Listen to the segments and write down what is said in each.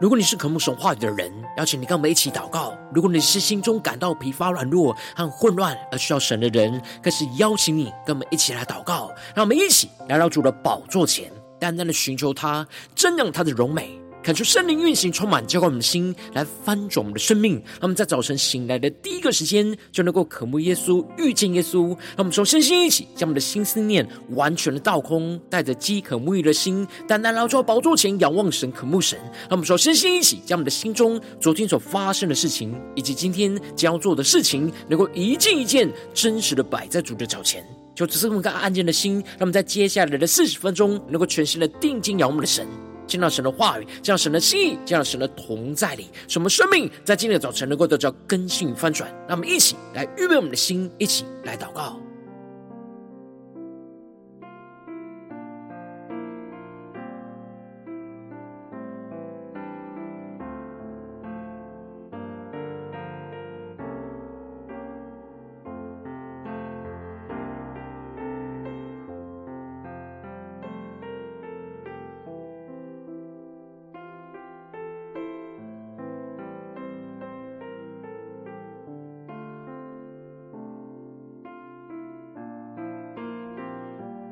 如果你是渴慕神话语的人，邀请你跟我们一起祷告；如果你是心中感到疲乏、软弱和混乱而需要神的人，更是邀请你跟我们一起来祷告。让我们一起来到主的宝座前，淡淡的寻求他，瞻仰他的荣美。感受圣灵运行，充满浇灌我们的心，来翻转我们的生命。让我们在早晨醒来的第一个时间，就能够渴慕耶稣，遇见耶稣。让我们从身心一起，将我们的心思念完全的倒空，带着饥渴沐浴的心，单单来到宝座前仰望神，渴慕神。让我们从身心一起，将我们的心中昨天所发生的事情，以及今天将要做的事情，能够一件一件真实的摆在主的脚前。就只是这么个安静的心，让我们在接下来的四十分钟，能够全心的定睛仰望的神。见到神的话语，见到神的心意，见到神的同在里，什么生命在今天的早晨能够得到更新翻转。让我们一起来预备我们的心，一起来祷告。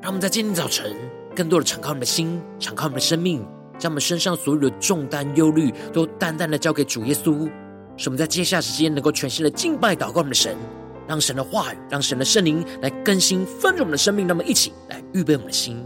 让我们在今天早晨，更多的敞开我们的心，敞开我们的生命，将我们身上所有的重担、忧虑，都淡淡的交给主耶稣。使我们在接下来时间，能够全新的敬拜、祷告我们的神，让神的话语，让神的圣灵来更新、丰盛我们的生命。那么，一起来预备我们的心。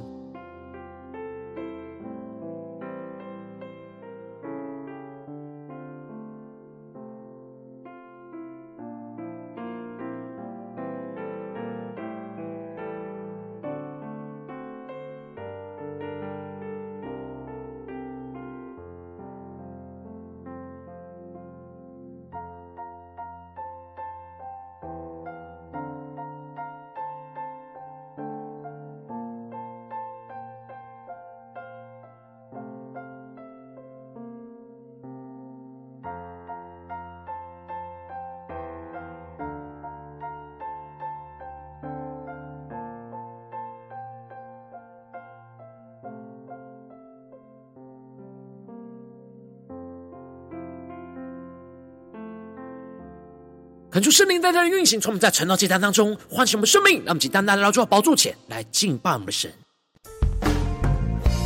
恳求圣灵在这里运行，从我们在晨祷祭坛当中唤醒我们生命，让我们单单来到宝座前来敬拜我们的神。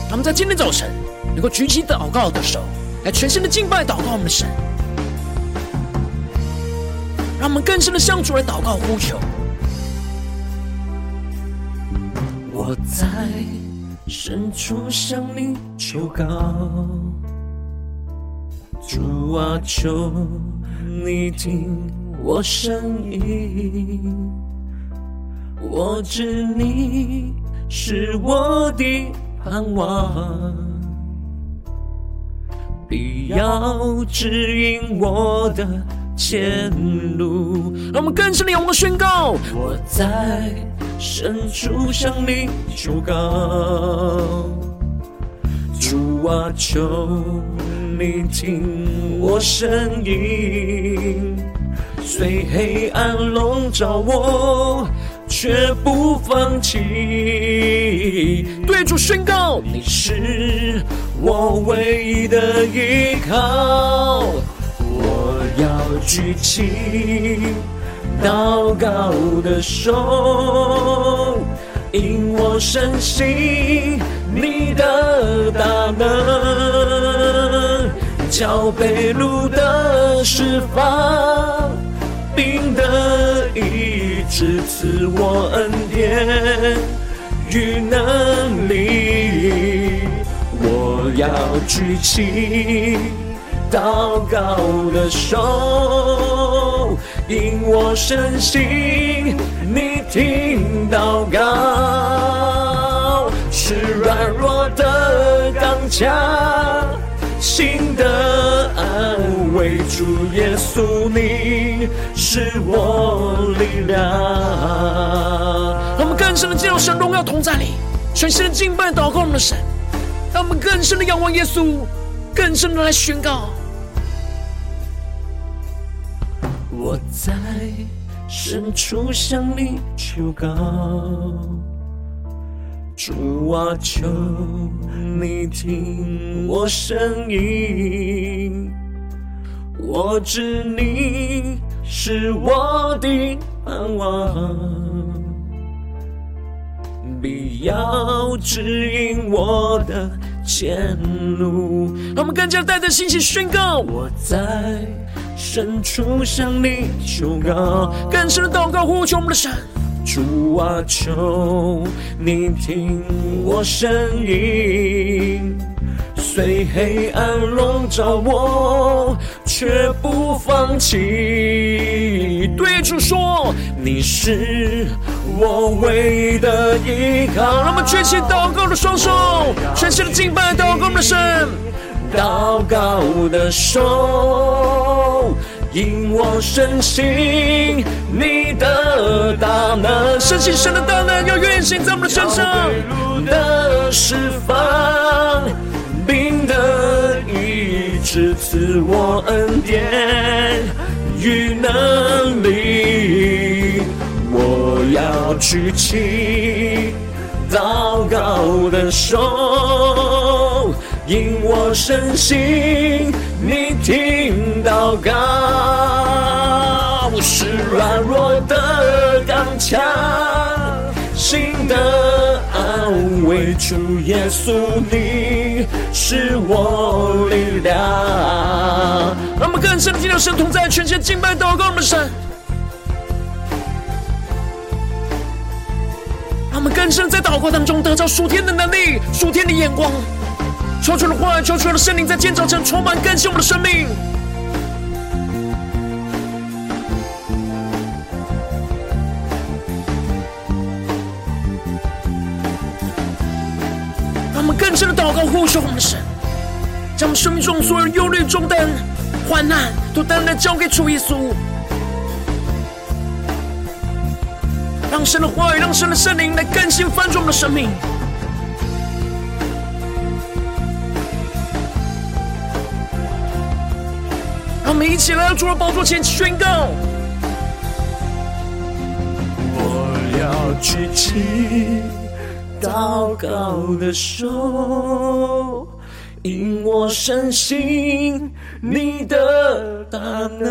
让我们在今天早晨能够举起祷告的手，来全心的敬拜祷告我们的神。让我们更深的向主来祷告呼求。我在深处向你求告，主啊，求你听。我声音，我知你是我的盼望，必要指引我的前路。让我们更深的勇敢宣告：我在深处向你求告，主啊，求你听我声音。虽黑暗笼罩我，却不放弃。对主宣告，你是我唯一的依靠。我要举起祷告的手，因我深信你的大能，叫被掳的释放。并得医治，赐我恩典与能力。我要举起祷告的手，因我深信你听祷告，是软弱的刚强，心的安慰。主耶稣，你是我力量。让我们更深的进入神荣耀同在里，全心的敬拜祷告我们的神。让我们更深的仰望耶稣，更深的来宣告。我在深处向你求告，主啊，求你听我声音，我知你是我的盼望，必要指引我的前路。让我们更加带着信心宣告：我在深处向你求告，更深的祷告呼求我们的神。主啊，求你听我声音，虽黑暗笼罩我，却不放弃。对主说，你是我唯一的依靠。让我们举起祷告的双手，全心的敬拜祷告的神，祷告的手。引我深信你的大能，深信神的大能要运行在我们的身上。路的释放，病的医治，赐我恩典与能力。我要举起祷告的手。因我深信你听祷告，我是软弱的刚强，心的安慰。主耶稣，你是我力量。让我们更深的听到神同在，全心敬拜祷告我们的神。让我们更深在祷告当中得到属天的能力、属天的眼光。求主的话语，求主的圣灵在建造成充满更新我们的生命。让我们更深的祷告，呼求我们的神，将我们生命中所有忧虑、重担、患难都单单交给主耶稣。让神的话语，让神的圣灵来更新翻转我们的生命。我们一起来到主的宝座前宣告：我要举起祷告的手，因我深信你的大能，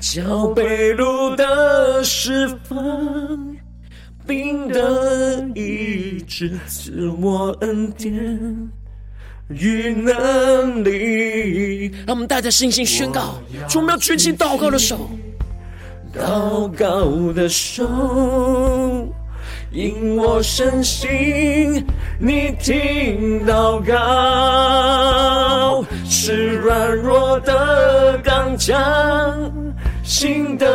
叫被掳的释放，病的医治，赐我恩典。与能力，让我们带着信心宣告：主，我们要举起祷告的手，祷告的手，因我深信你听祷告，是软弱的刚强。心的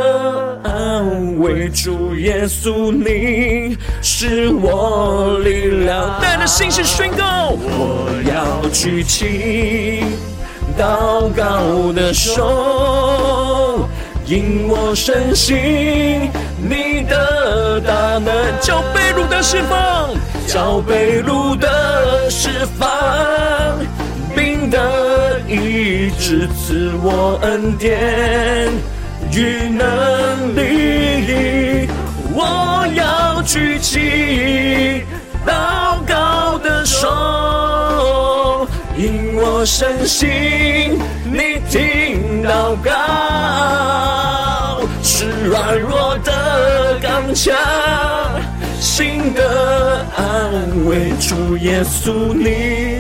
安慰，主耶稣，你是我力量。带着信心宣告，我要举起祷告的手，因我深信你的大能，叫被掳的释放，叫被掳的释放，病的医治，赐我恩典。与能力，我要举起祷告的手，因我深信你听祷告，是软弱的刚强，心的安慰。主耶稣，你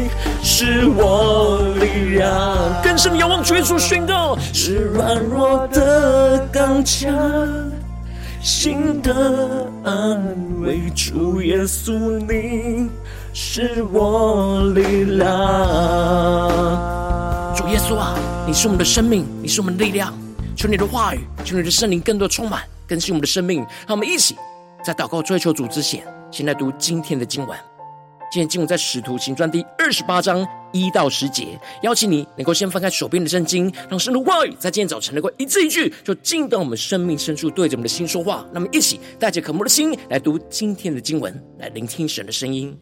是我力量。更深仰望主耶稣宣告，是软弱的刚强，心的安慰。主耶稣，你是我力量。主耶稣啊，你是我们的生命，你是我们的力量。求你的话语，求你的圣灵更多充满更新我们的生命。让我们一起在祷告追求主之前，先来读今天的经文。今天经文在《使徒行传》第二十八章一到十节，邀请你能够先翻开手边的圣经，让神的话语在今天早晨能够一字一句，就进到我们生命深处，对着我们的心说话。那么，一起带着渴慕的心来读今天的经文，来聆听神的声音。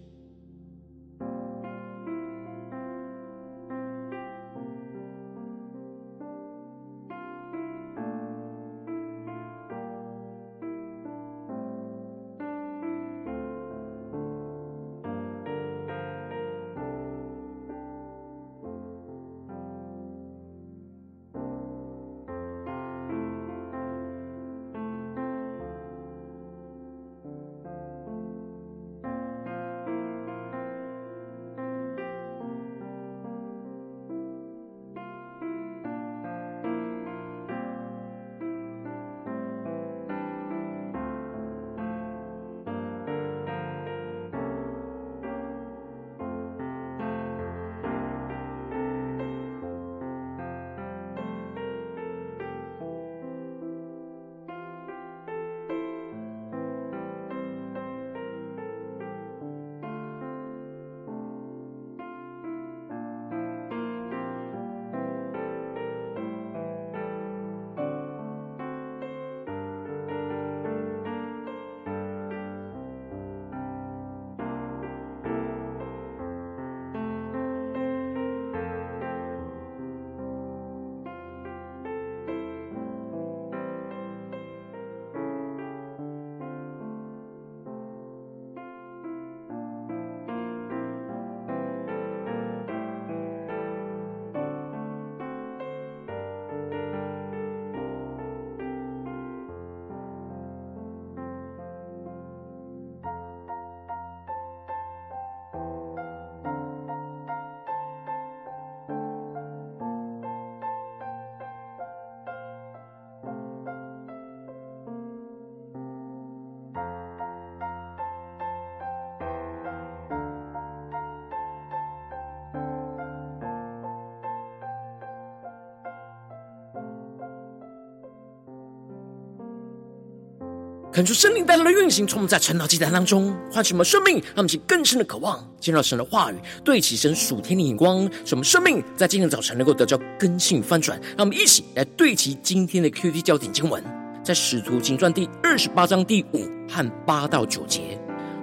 恳求生命带来的运行，从我们在晨祷祭坛当中唤起我们生命，让我们起更深的渴望见到神的话语，对齐神属天的眼光，使我们生命在今天早晨能够得到更新翻转。让我们一起来对齐今天的 QT 焦点经文，在使徒行传第二十八章第五和八到九节，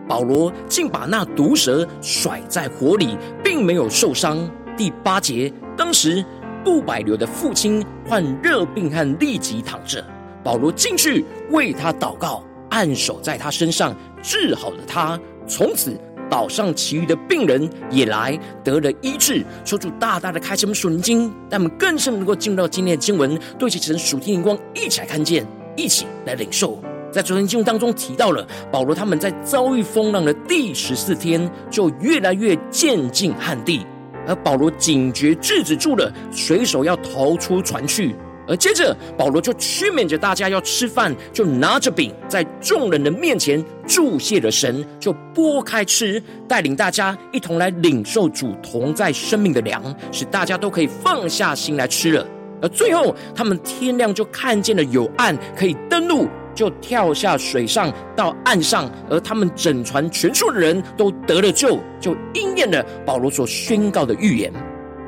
保罗竟把那毒蛇甩在火里，并没有受伤。第八节，当时布百流的父亲患热病和痢疾躺着。保罗进去为他祷告，按手在他身上，治好了他。从此岛上其余的病人也来得了医治。说出大大的开启我们属灵经，让我们更深能够进入到今天的经文，对齐神属天眼光，一起来看见，一起来领受。在昨天经文当中提到了保罗他们在遭遇风浪的第十四天，就越来越渐近旱地，而保罗警觉制止住了水手要逃出船去。而接着，保罗就驱勉着大家要吃饭，就拿着饼在众人的面前祝谢了神，就拨开吃，带领大家一同来领受主同在生命的粮，使大家都可以放下心来吃了。而最后，他们天亮就看见了有岸可以登陆，就跳下水上到岸上，而他们整船全数的人都得了救，就应验了保罗所宣告的预言。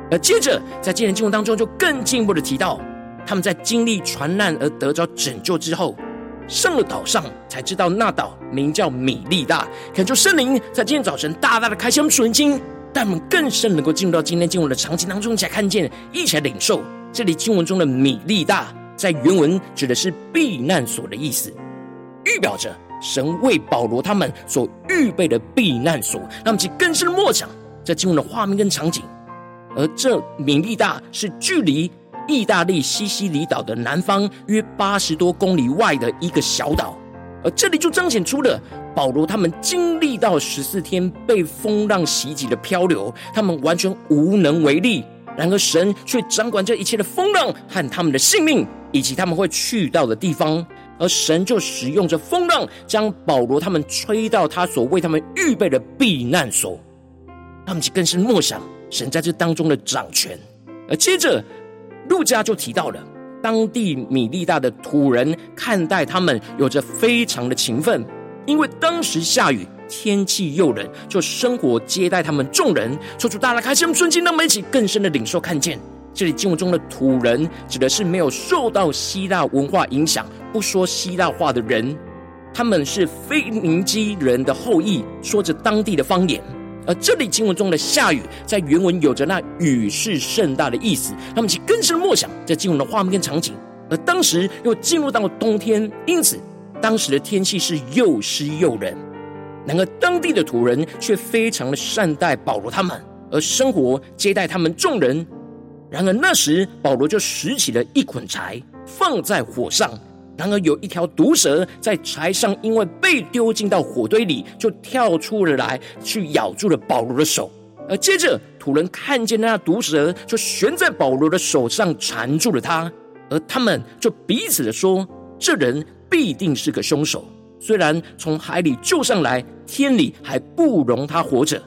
而接着，在今天经文当中，就更进一步的提到。他们在经历船难而得着拯救之后，上了岛上，才知道那岛名叫米利大。恳求圣灵在今天早晨大大的开启我们属灵经，让我们更深能够进入到今天经文的场景当中，一起来看见，一起来领受。这里经文中的米利大，在原文指的是避难所的意思，预表着神为保罗他们所预备的避难所。让我们去更深的默想这经文的画面跟场景，而这米利大是距离。意大利西西里岛的南方约八十多公里外的一个小岛，而这里就彰显出了保罗他们经历到十四天被风浪袭击的漂流，他们完全无能为力。然而神却掌管这一切的风浪和他们的性命，以及他们会去到的地方。而神就使用着风浪，将保罗他们吹到他所为他们预备的避难所。他们就更是默想神在这当中的掌权。而接着。路加就提到了当地米利大的土人看待他们有着非常的勤奋，因为当时下雨，天气又冷，就生火接待他们众人。说出大家开心，顺境，让我们一起更深的领受看见。这里经文中的土人指的是没有受到希腊文化影响、不说希腊话的人，他们是腓尼基人的后裔，说着当地的方言。而这里经文中的下雨，在原文有着那雨势盛大的意思。他们其更深默想这经文的画面跟场景。而当时又进入到了冬天，因此当时的天气是又湿又冷。然而当地的土人却非常的善待保罗他们，而生活接待他们众人。然而那时保罗就拾起了一捆柴，放在火上。然而有一条毒蛇在柴上，因为被丢进到火堆里，就跳出了来，去咬住了保罗的手。而接着土人看见那毒蛇就悬在保罗的手上，缠住了他。而他们就彼此的说：“这人必定是个凶手。虽然从海里救上来，天理还不容他活着。”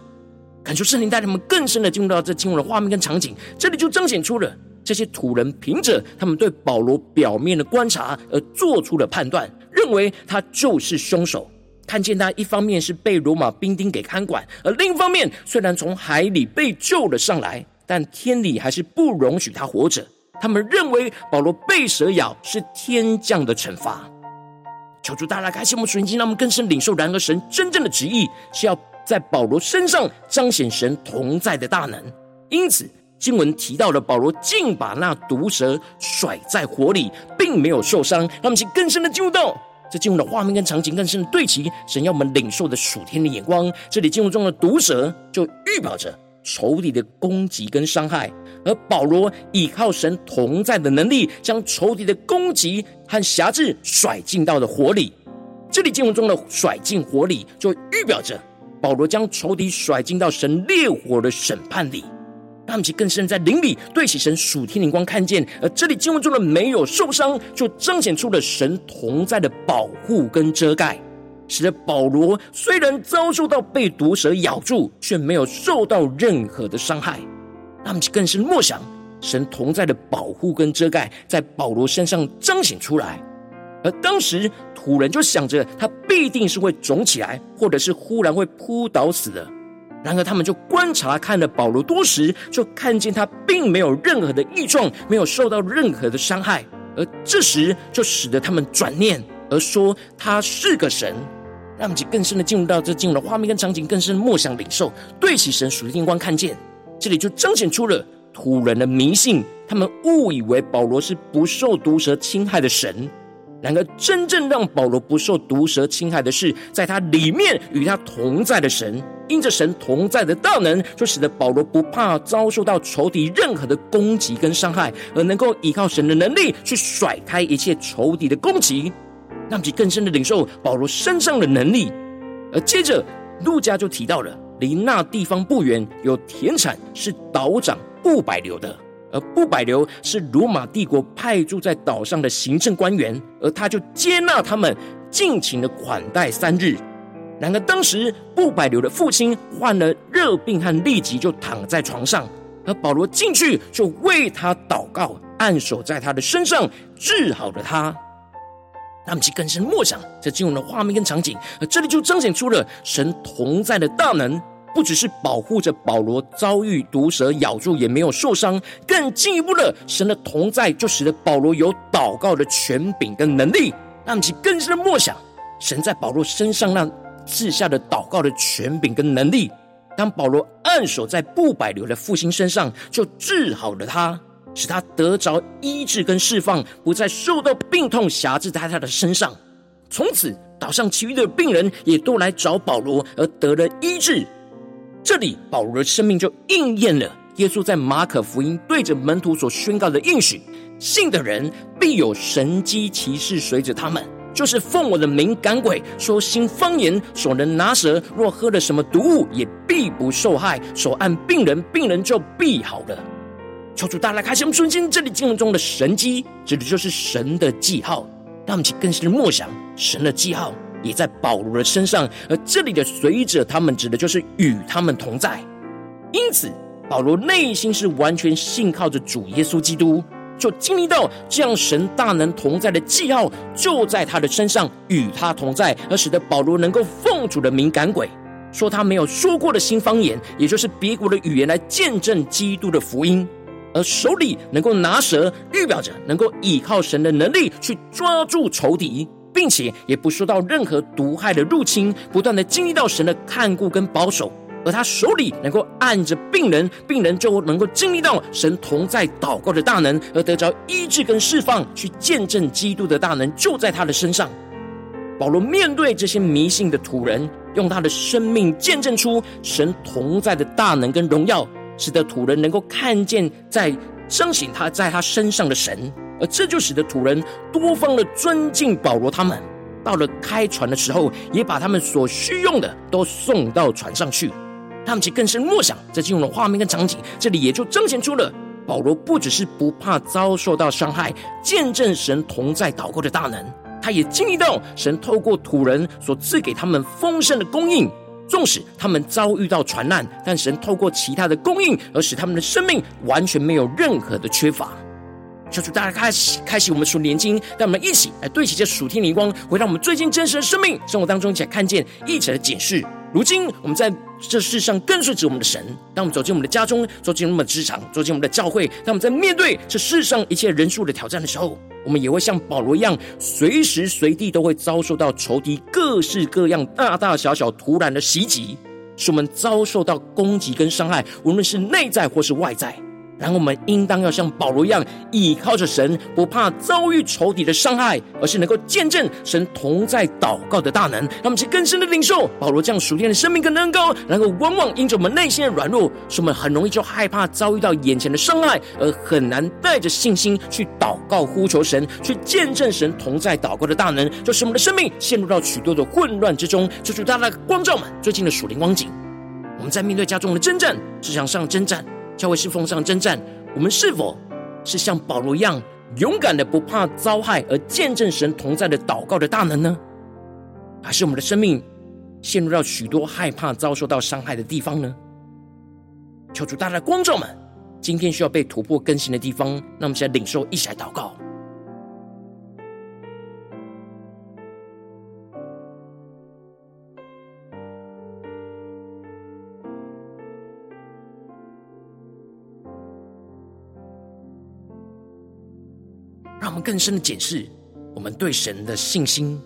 感受圣灵带他们更深的进入到这经文的画面跟场景，这里就彰显出了。这些土人凭着他们对保罗表面的观察而做出了判断，认为他就是凶手。看见他一方面是被罗马兵丁给看管，而另一方面虽然从海里被救了上来，但天理还是不容许他活着。他们认为保罗被蛇咬是天降的惩罚。求主大大开启我们属灵经，让我们更深领受。然而神真正的旨意是要在保罗身上彰显神同在的大能，因此。经文提到了保罗竟把那毒蛇甩在火里，并没有受伤。让我们请更深的进入到这经文的画面跟场景，更深的对齐神要我们领受的属天的眼光。这里经文中的毒蛇就预表着仇敌的攻击跟伤害，而保罗倚靠神同在的能力，将仇敌的攻击和辖制甩进到了火里。这里经文中的甩进火里，就预表着保罗将仇敌甩进到神烈火的审判里。让我们更深在灵里对起神属天灵光看见，而这里经文中的没有受伤，就彰显出了神同在的保护跟遮盖，使得保罗虽然遭受到被毒蛇咬住，却没有受到任何的伤害。让我们更深默想神同在的保护跟遮盖，在保罗身上彰显出来。而当时土人就想着他必定是会肿起来，或者是忽然会扑倒死的。然而他们就观察看了保罗多时，就看见他并没有任何的异状，没有受到任何的伤害。而这时就使得他们转念，而说他是个神。让我们更深的进入到这进入的画面跟场景，更深的默想领受，对齐神属灵光看见，这里就彰显出了土人的迷信，他们误以为保罗是不受毒蛇侵害的神。然而，真正让保罗不受毒蛇侵害的是，在他里面与他同在的神。因着神同在的大能，就使得保罗不怕遭受到仇敌任何的攻击跟伤害，而能够依靠神的能力去甩开一切仇敌的攻击，让其更深的领受保罗身上的能力。而接着，路加就提到了，离那地方不远有田产，是岛长布百流的。而布百流是罗马帝国派驻在岛上的行政官员，而他就接纳他们，尽情的款待三日。然而当时布百流的父亲患了热病和痢疾，就躺在床上，而保罗进去就为他祷告，按手在他的身上，治好了他。他们去更深默想这进入的画面跟场景，而这里就彰显出了神同在的大能。不只是保护着保罗遭遇毒蛇咬住也没有受伤，更进一步的，神的同在就使得保罗有祷告的权柄跟能力，让其更深的默想神在保罗身上那赐下的祷告的权柄跟能力。当保罗按手在布百流的父亲身上，就治好了他，使他得着医治跟释放，不再受到病痛辖制在他的身上。从此岛上其余的病人也都来找保罗，而得了医治。这里保罗的生命就应验了耶稣在马可福音对着门徒所宣告的应许：信的人必有神迹奇事随着他们，就是奉我的名赶鬼、说新方言、所能拿蛇，若喝了什么毒物，也必不受害；手按病人，病人就必好了。求主大家开心我们瞬间这里经文中的神迹，指的就是神的记号，让我们去更深的默想神的记号。也在保罗的身上，而这里的随着他们，指的就是与他们同在。因此，保罗内心是完全信靠着主耶稣基督，就经历到这样神大能同在的记号，就在他的身上与他同在，而使得保罗能够奉主的敏感鬼，说他没有说过的新方言，也就是别国的语言来见证基督的福音，而手里能够拿蛇，预表着能够依靠神的能力去抓住仇敌。并且也不受到任何毒害的入侵，不断的经历到神的看顾跟保守，而他手里能够按着病人，病人就能够经历到神同在祷告的大能，而得着医治跟释放，去见证基督的大能就在他的身上。保罗面对这些迷信的土人，用他的生命见证出神同在的大能跟荣耀，使得土人能够看见在彰显他在他身上的神。而这就使得土人多方的尊敬保罗，他们到了开船的时候，也把他们所需用的都送到船上去。他们其更深默想，在进入了画面跟场景，这里也就彰显出了保罗不只是不怕遭受到伤害，见证神同在祷告的大能，他也经历到神透过土人所赐给他们丰盛的供应。纵使他们遭遇到船难，但神透过其他的供应，而使他们的生命完全没有任何的缺乏。求主大家开启开启我们属灵经，让我们一起来对齐这属天灵光，回到我们最近真实的生命生活当中，一起来看见，一起来检视。如今我们在这世上跟随着我们的神，当我们走进我们的家中，走进我们的职场，走进我们的教会，当我们在面对这世上一切人数的挑战的时候，我们也会像保罗一样，随时随地都会遭受到仇敌各式各样大大小小突然的袭击，使我们遭受到攻击跟伤害，无论是内在或是外在。然后我们应当要像保罗一样，倚靠着神，不怕遭遇仇敌的伤害，而是能够见证神同在祷告的大能。让我们去更深的领受保罗这样属天的生命跟恩膏。然后往往因着我们内心的软弱，使我们很容易就害怕遭遇到眼前的伤害，而很难带着信心去祷告呼求神，去见证神同在祷告的大能，就使我们的生命陷入到许多的混乱之中。求主大大光照们最近的属灵光景。我们在面对家中的征战，职场上征战。教会侍奉上征战，我们是否是像保罗一样勇敢的不怕遭害，而见证神同在的祷告的大能呢？还是我们的生命陷入到许多害怕遭受到伤害的地方呢？求主大大光照们，今天需要被突破更新的地方，那我们现在领受一起来祷告。更深的检视我们对神的信心，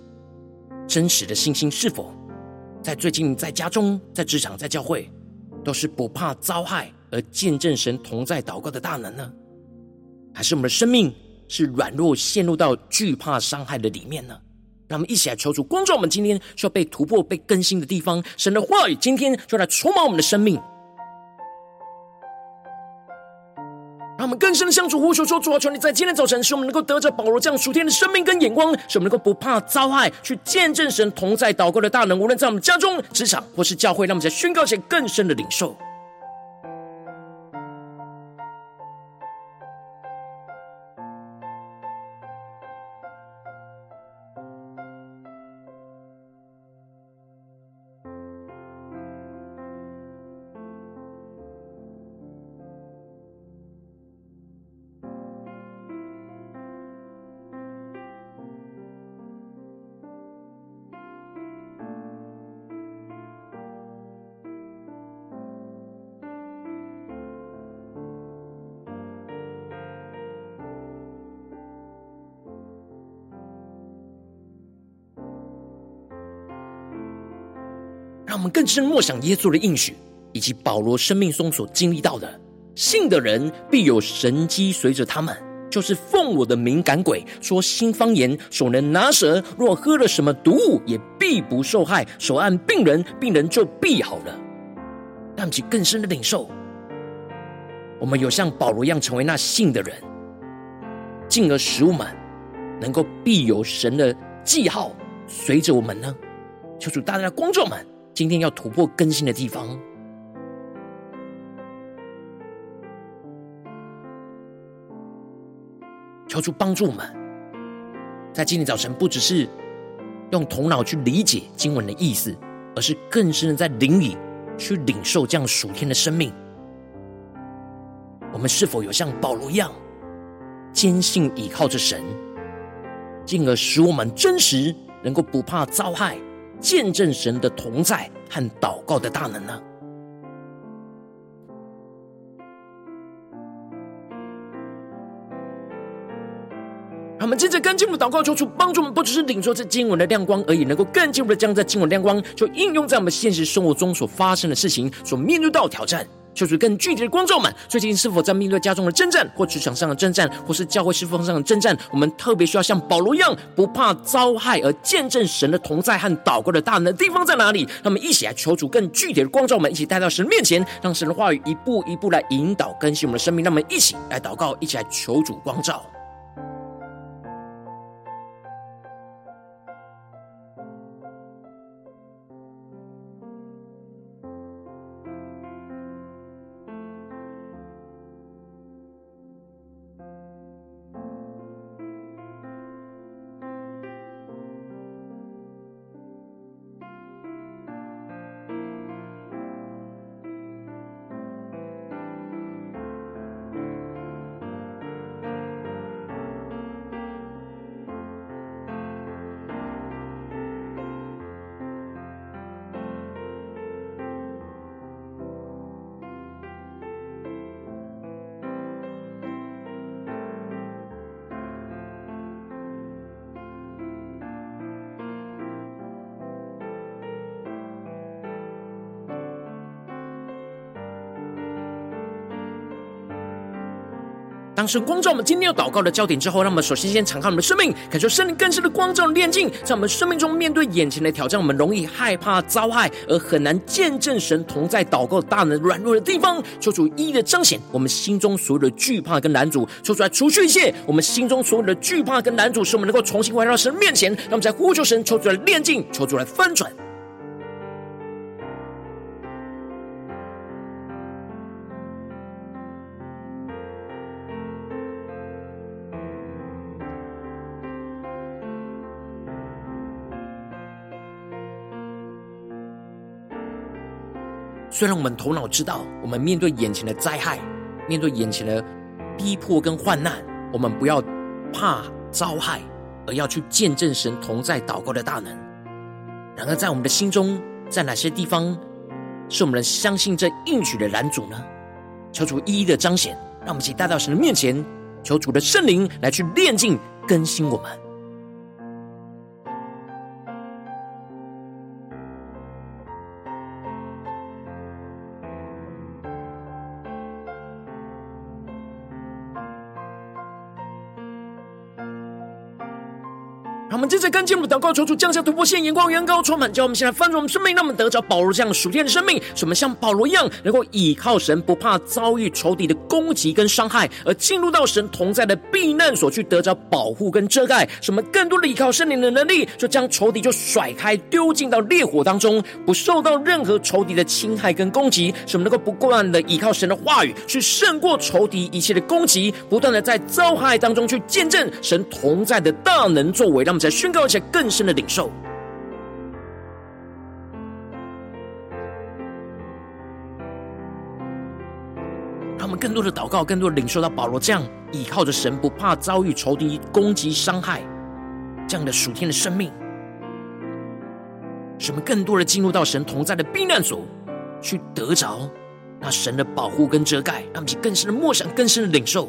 真实的信心是否在最近在家中、在职场、在教会，都是不怕遭害而见证神同在祷告的大能呢？还是我们的生命是软弱，陷入到惧怕伤害的里面呢？让我们一起来求主光照我们今天需要被突破、被更新的地方。神的话语今天就来充满我们的生命。让我们更深的相处呼求说：主啊，求你在今天早晨，使我们能够得着保罗这样属天的生命跟眼光，使我们能够不怕遭害，去见证神同在祷告的大能。无论在我们家中、职场或是教会，让我们在宣告前更深的领受。更深默想耶稣的应许，以及保罗生命中所经历到的：信的人必有神迹随着他们，就是奉我的名赶鬼，说新方言，手能拿蛇，若喝了什么毒物，也必不受害；手按病人，病人就必好了。让其更深的领受，我们有像保罗一样成为那信的人，进而使我们能够必有神的记号随着我们呢？求主大家的光照们。今天要突破更新的地方，求主帮助我们，在今天早晨不只是用头脑去理解经文的意思，而是更深的在灵里去领受这样属天的生命。我们是否有像保罗一样坚信倚靠着神，进而使我们真实能够不怕遭害？见证神的同在和祷告的大能呢？他们接着跟进我们祷告，求主帮助我们，不只是领受这经文的亮光而已，能够更进一步的将这经文亮光，就应用在我们现实生活中所发生的事情，所面对到的挑战。求主更具体的光照们，最近是否在面对家中的征战，或职场上的征战，或是教会侍奉上的征战？我们特别需要像保罗一样，不怕遭害而见证神的同在和祷告的大能的地方在哪里？那么一起来求主更具体的光照们，一起带到神面前，让神的话语一步一步来引导更新我们的生命。那么一起来祷告，一起来求主光照。当神光照我们今天要祷告的焦点之后，让我们首先先敞开我们的生命，感受圣灵更深的光照炼净，在我们生命中面对眼前的挑战，我们容易害怕遭害，而很难见证神同在祷告大能软弱的地方，求主一一的彰显我们心中所有的惧怕跟拦阻，求主来除去一切我们心中所有的惧怕跟拦阻，使我们能够重新回到神面前，让我们在呼求神，求主来炼净，求主来翻转。虽然我们头脑知道，我们面对眼前的灾害，面对眼前的逼迫跟患难，我们不要怕遭害，而要去见证神同在祷告的大能。然而，在我们的心中，在哪些地方是我们能相信这应许的拦阻呢？求主一一的彰显，让我们一起带到神的面前，求主的圣灵来去炼净、更新。我们祷告，求主降下突破线，眼光远高，充满，叫我们现在翻转我们生命，让我们得着保罗这样属天的生命，使我们像保罗一样，能够倚靠神，不怕遭遇仇敌的攻击跟伤害，而进入到神同在的避难所去得着保护跟遮盖。什么更多的依靠圣灵的能力，就将仇敌就甩开，丢进到烈火当中，不受到任何仇敌的侵害跟攻击。什么能够不断的依靠神的话语，去胜过仇敌一切。的攻击，不断的在遭害当中去见证神同在的大能作为，让我们在。宣告一些更更深的领受，让我们更多的祷告，更多的领受到保罗这样倚靠着神，不怕遭遇仇敌攻击伤害这样的属天的生命，使我们更多的进入到神同在的避难所，去得着那神的保护跟遮盖，让我们去更深的默想，更深的领受。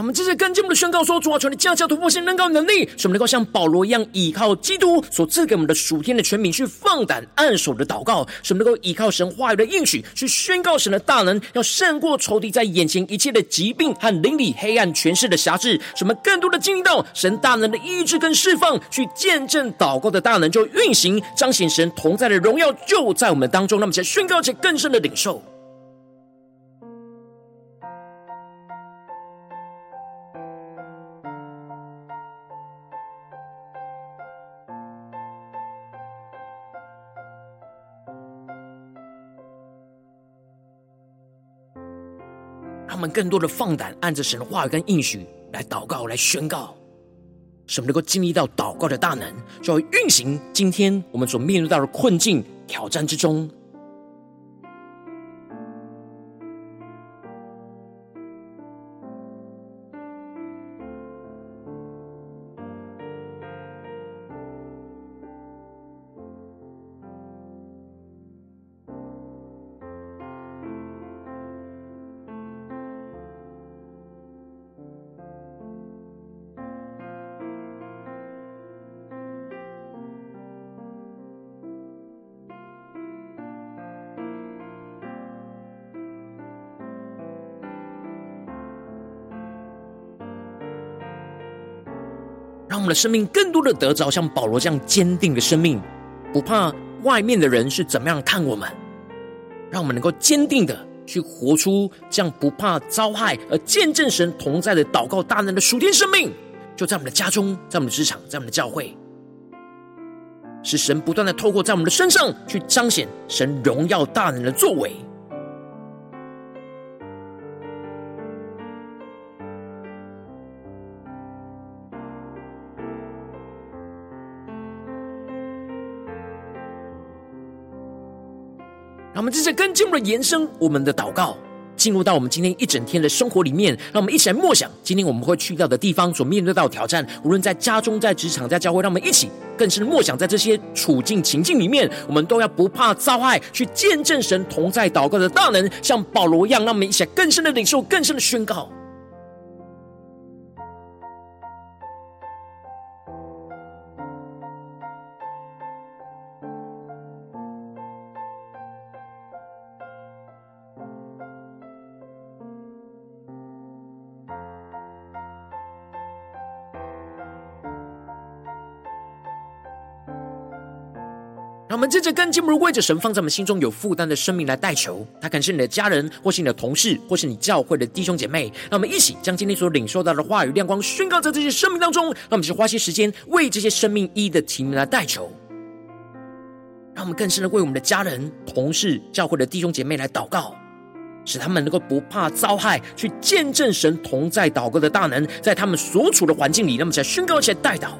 我们接着跟进我们的宣告说：主啊，求你降下突破性能高能力，使我们能够像保罗一样，依靠基督所赐给我们的属天的权柄，去放胆按手的祷告；使我们能够依靠神话语的应许，去宣告神的大能，要胜过仇敌在眼前一切的疾病和灵里黑暗权势的辖制。使我们更多的经历到神大能的医治跟释放，去见证祷告的大能就运行，彰显神同在的荣耀就在我们当中。那么，在宣告且更深的领受。更多的放胆，按着神的话语跟应许来祷告，来宣告，使我们能够经历到祷告的大能，就会运行今天我们所面对到的困境、挑战之中。们的生命更多的得着像保罗这样坚定的生命，不怕外面的人是怎么样看我们，让我们能够坚定的去活出这样不怕遭害而见证神同在的祷告大能的属天生命，就在我们的家中，在我们的职场，在我们的教会，是神不断的透过在我们的身上去彰显神荣耀大能的作为。们接着跟进我们的延伸，我们的祷告进入到我们今天一整天的生活里面，让我们一起来默想今天我们会去到的地方所面对到的挑战，无论在家中、在职场、在教会，让我们一起更深的默想，在这些处境情境里面，我们都要不怕遭害，去见证神同在祷告的大能，像保罗一样，让我们一起来更深的领受、更深的宣告。我们接着跟进，如为着神放在我们心中有负担的生命来代求，他可能是你的家人，或是你的同事，或是你教会的弟兄姐妹。让我们一起将今天所领受到的话语亮光宣告在这些生命当中。让我们去花些时间为这些生命一的提名来代求。让我们更深的为我们的家人、同事、教会的弟兄姐妹来祷告，使他们能够不怕遭害，去见证神同在祷告的大能，在他们所处的环境里，那么才宣告起来代祷。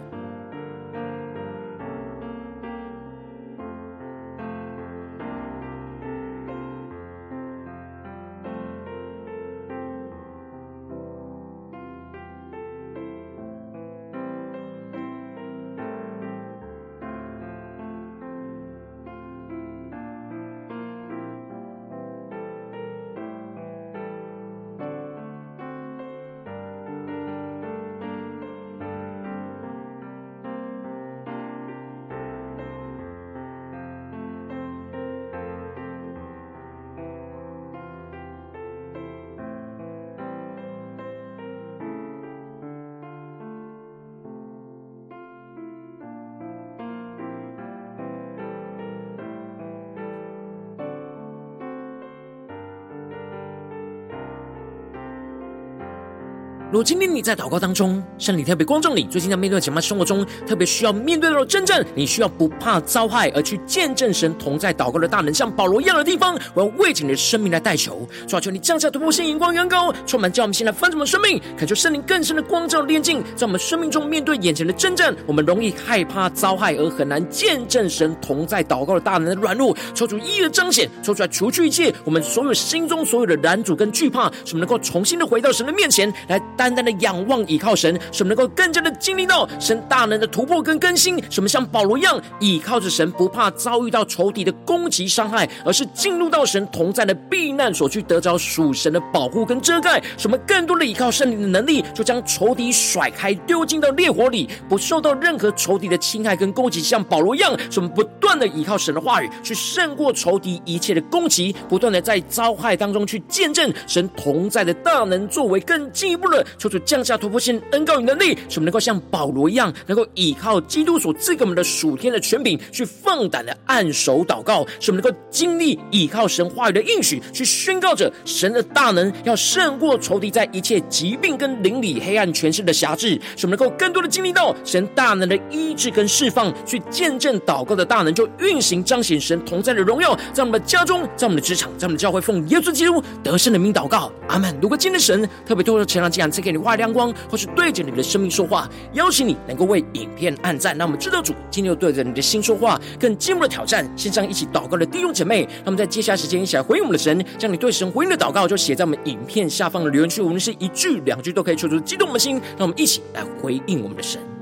如今天你在祷告当中，圣灵特别光照你，最近在面对的紧张生活中，特别需要面对到真正，你需要不怕遭害而去见证神同在祷告的大能，像保罗一样的地方，我要为着你的生命来代求，主啊，求你降下突破性眼光，远高，充满叫我们现在翻转的生命，恳求圣灵更深的光照炼净，在我们生命中面对眼前的真正，我们容易害怕遭害而很难见证神同在祷告的大能的软弱，抽出一一的彰显，抽出来除去一切我们所有心中所有的拦阻跟惧怕，使我们能够重新的回到神的面前来。单单的仰望倚靠神，使我们能够更加的经历到神大能的突破跟更新。使我们像保罗一样，倚靠着神，不怕遭遇到仇敌的攻击伤害，而是进入到神同在的避难所去，得着属神的保护跟遮盖。使我们更多的倚靠圣灵的能力，就将仇敌甩开，丢进到烈火里，不受到任何仇敌的侵害跟攻击。像保罗一样，使我们不断的倚靠神的话语，去胜过仇敌一切的攻击，不断的在遭害当中去见证神同在的大能作为，更进一步的。求主降下突破性恩膏与能力，使我们能够像保罗一样，能够依靠基督所赐给我们的属天的权柄，去放胆的按手祷告；使我们能够经历依靠神话语的应许，去宣告着神的大能，要胜过仇敌在一切疾病跟灵里黑暗权势的辖制；使我们能够更多的经历到神大能的医治跟释放，去见证祷告的大能，就运行彰显神同在的荣耀，在我们的家中，在我们的职场，在我们的教会，奉耶稣基督得胜的名祷告，阿门。如果今天神特别透过前两讲给你画亮光，或是对着你的生命说话，邀请你能够为影片按赞。那我们知道主今天又对着你的心说话，更进一步的挑战。线上一起祷告的弟兄姐妹，那么在接下来时间一起来回应我们的神，将你对神回应的祷告就写在我们影片下方的留言区。无论是一句两句都可以，求出激动我们的心。让我们一起来回应我们的神。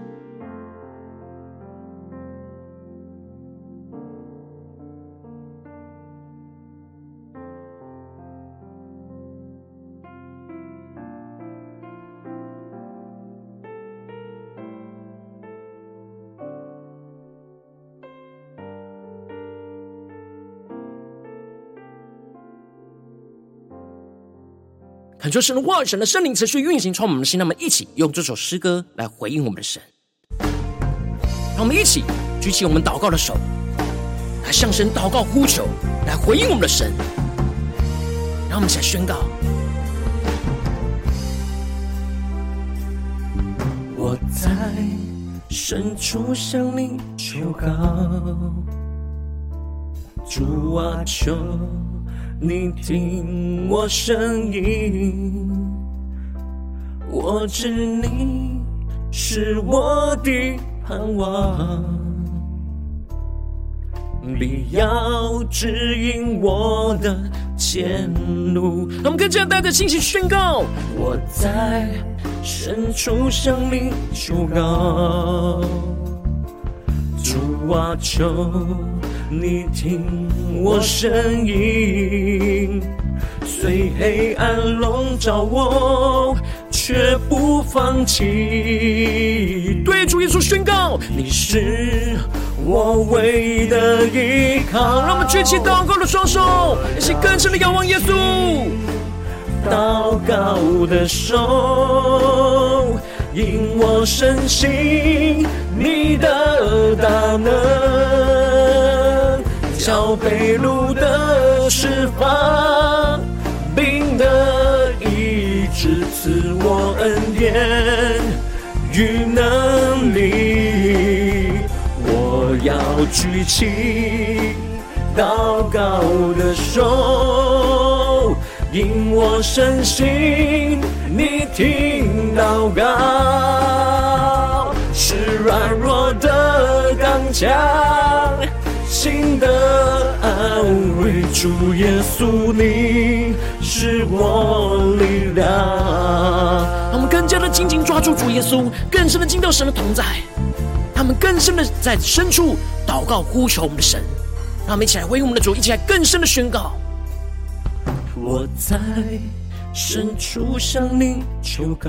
恳求神的话、神的圣灵持续运行，从我们的心，那么一起用这首诗歌来回应我们的神。让我们一起举起我们祷告的手，来向神祷告呼求，来回应我们的神。让我们一起来宣告：我在深处向你求告，主啊，求。你听我声音，我知你是我的盼望，你要指引我的前路。我们跟着带着信心宣告：我在深处向你求告，主啊，求。你听我声音，虽黑暗笼罩我，却不放弃。对主耶稣宣告，你是我唯一的依靠。让我们举起祷告的双手，一起更深的仰望耶稣。祷告的手，引我深信你的大能。叫被掳的释放，病的医治，赐我恩典与能力，我要举起祷告的手，因我深信你听祷告，是软弱的刚强，心的安慰。主耶稣，你是我力量。让我们更加的紧紧抓住主耶稣，更深的进到神的同在。他们更深的在深处祷告呼求我们的神，让我们一起来为我们的主，一起来更深的宣告。我在深处向你求告，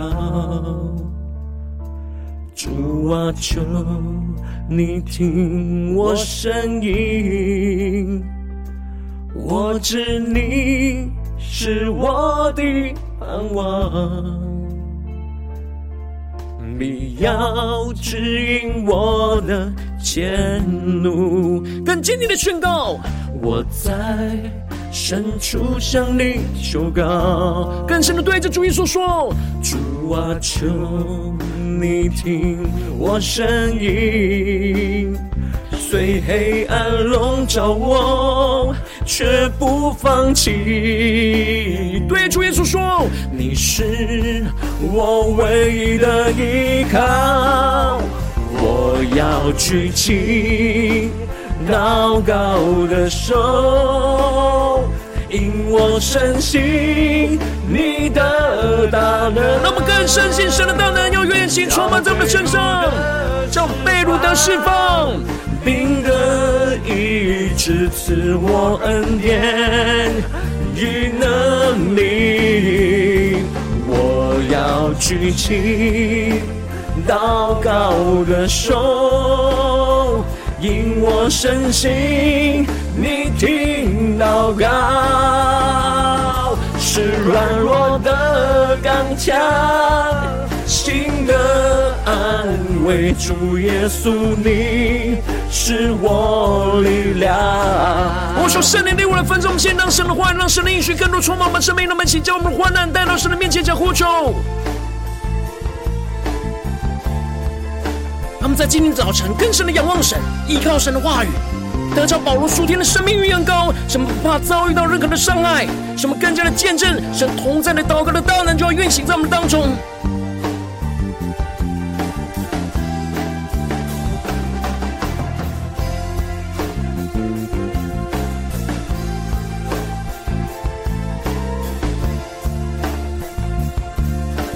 主啊，求你听我声音。我知你是我的盼望。你要指引我的前路，更坚定的宣告。我在深处向你求告，更深的对着主耶稣说：主啊，求你听我声音。虽黑暗笼罩我，却不放弃。对主耶稣说：“你是我唯一的依靠。”我要举起祷告的手，因我深信你的大能。让我们更深信神的大能，要运行充满在我们的身上，叫被掳的释放。并得医治，赐我恩典与能力。我要举起祷告的手，因我深信你听祷告，是软弱的刚强。心的安慰，主耶稣，你是我力量。我说圣灵令我的分众，我们先让神的话，让神的应许更多充满我们生命，那么，请将我们的患难带到神的面前，讲呼求。他们在今天早晨更深的仰望神，依靠神的话语，得着保罗属天的生命与恩膏，什么不怕遭遇到任何的伤害，什么更加的见证神同在的祷告的大能就要运行在我们当中。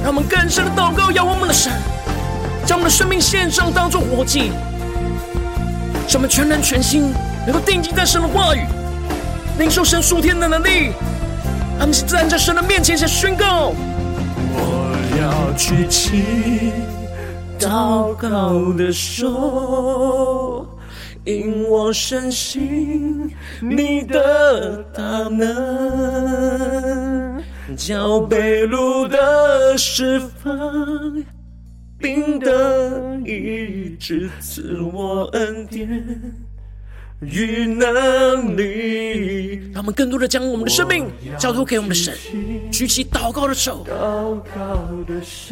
让我们更深的祷告，仰望我们的神，将我们的生命献上，当作活祭，使我们全人全心能够定睛在神的话语，领受神属天的能力。他们是站在神的面前，想宣告：我要举起祷告的手，因我深信你的大能。叫被掳的释放，病的医治，赐我恩典与能力。让我们更多的将我们的生命交托给我们的神，举起祷告的手，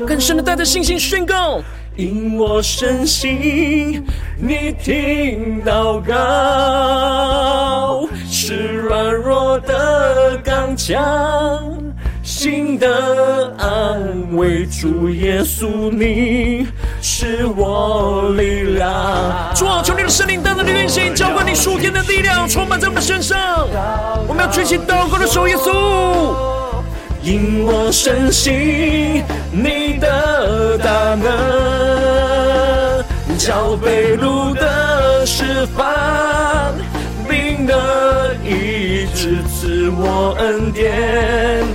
更深的带着信心宣告：因我深信你听祷告，是软弱的刚强。心的安慰，主耶稣，你是我力量。主啊，求你的圣灵单单的运行，浇灌你属天的力量，充满在我们的身上。我们要举起祷告的手，耶稣，因我深信你的大能，叫被掳的释放，病的医治，赐我恩典。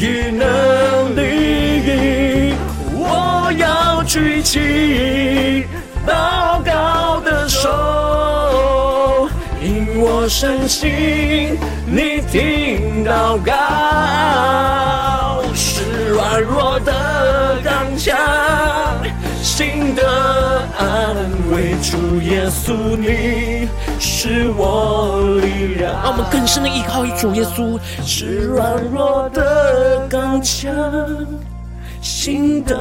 与能力，我要举起祷告的手，因我深信你听祷告，是软弱的刚强，心的安慰，主耶稣，你是我力量。让我们更深的依靠于主耶稣，是软弱的刚强，心的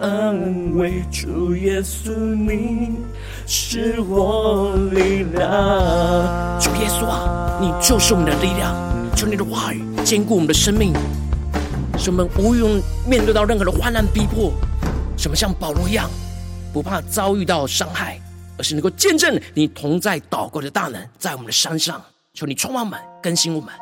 安慰。主耶稣，你是我力量。主耶稣啊，你就是我们的力量。求你的话语坚固我们的生命，使我们无用面对到任何的患难逼迫，使我们像保罗一样，不怕遭遇到伤害，是能够见证你同在祷告的大能在我们的山上。求你充满我们，更新我们。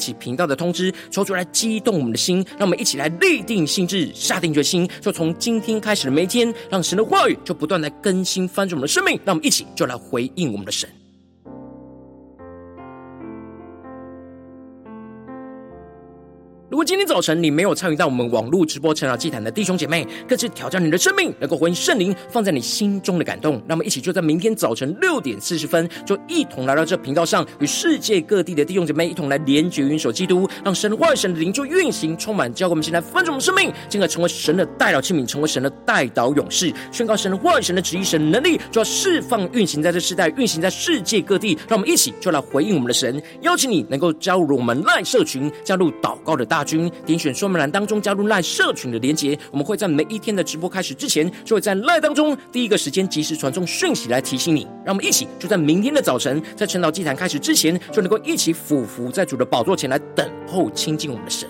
起频道的通知，抽出来激动我们的心，让我们一起来立定心志，下定决心，就从今天开始的每一天，让神的话语就不断来更新翻转我们的生命，让我们一起就来回应我们的神。如果今天早晨你没有参与到我们网络直播成长祭坛的弟兄姐妹，更是挑战你的生命，能够回应圣灵放在你心中的感动。那么，一起就在明天早晨六点四十分，就一同来到这频道上，与世界各地的弟兄姐妹一同来连结、云手基督，让神的话语、神的灵就运行充满，教会我们现在分盛我们生命，进而成为神的代祷器皿，成为神的代祷勇士，宣告神的话语、神的旨意、神能力，就要释放、运行在这世代，运行在世界各地。让我们一起就来回应我们的神，邀请你能够加入我们赖社群，加入祷告的大。大军点选说明栏当中加入赖社群的连结，我们会在每一天的直播开始之前，就会在赖当中第一个时间及时传送讯息来提醒你。让我们一起就在明天的早晨，在晨祷祭坛开始之前，就能够一起俯伏在主的宝座前来等候亲近我们的神。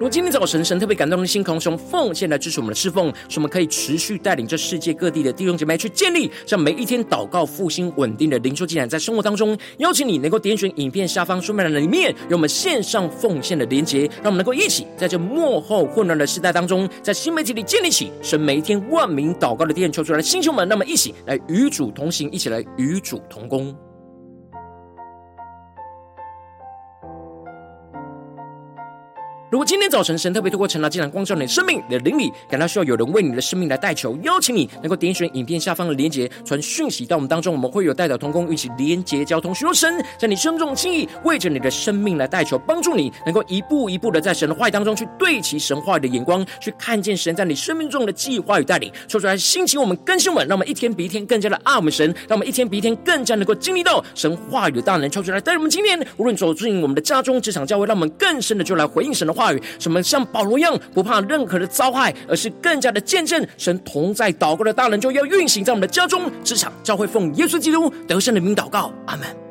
如今天早晨神特别感动的心，空兄奉献来支持我们的侍奉，使我们可以持续带领这世界各地的弟兄姐妹去建立，像每一天祷告复兴稳定的灵修进展，在生活当中，邀请你能够点选影片下方说明栏里面有我们线上奉献的连结，让我们能够一起在这幕后混乱的时代当中，在新媒体里建立起神每一天万名祷告的殿，求出来的弟兄们，那么一起来与主同行，一起来与主同工。如果今天早晨神特别透过晨祷祭坛光照你的生命，你的灵里感到需要有人为你的生命来代求，邀请你能够点选影片下方的连结，传讯息到我们当中，我们会有代表同工，一起连结交通，寻求神在你生命中的心意，为着你的生命来代求，帮助你能够一步一步的在神的话语当中去对齐神话语的眼光，去看见神在你生命中的计划与带领，说出来兴起我们更新我们，让我们一天比一天更加的爱我们神，让我们一天比一天更加能够经历到神话语的大能，说出来带我们今天无论走进我们的家中、职场、教会，让我们更深的就来回应神的话什么像保罗一样不怕任何的遭害，而是更加的见证神同在祷告的大能，就要运行在我们的家中、职场、教会，奉耶稣基督得胜的名祷告，阿门。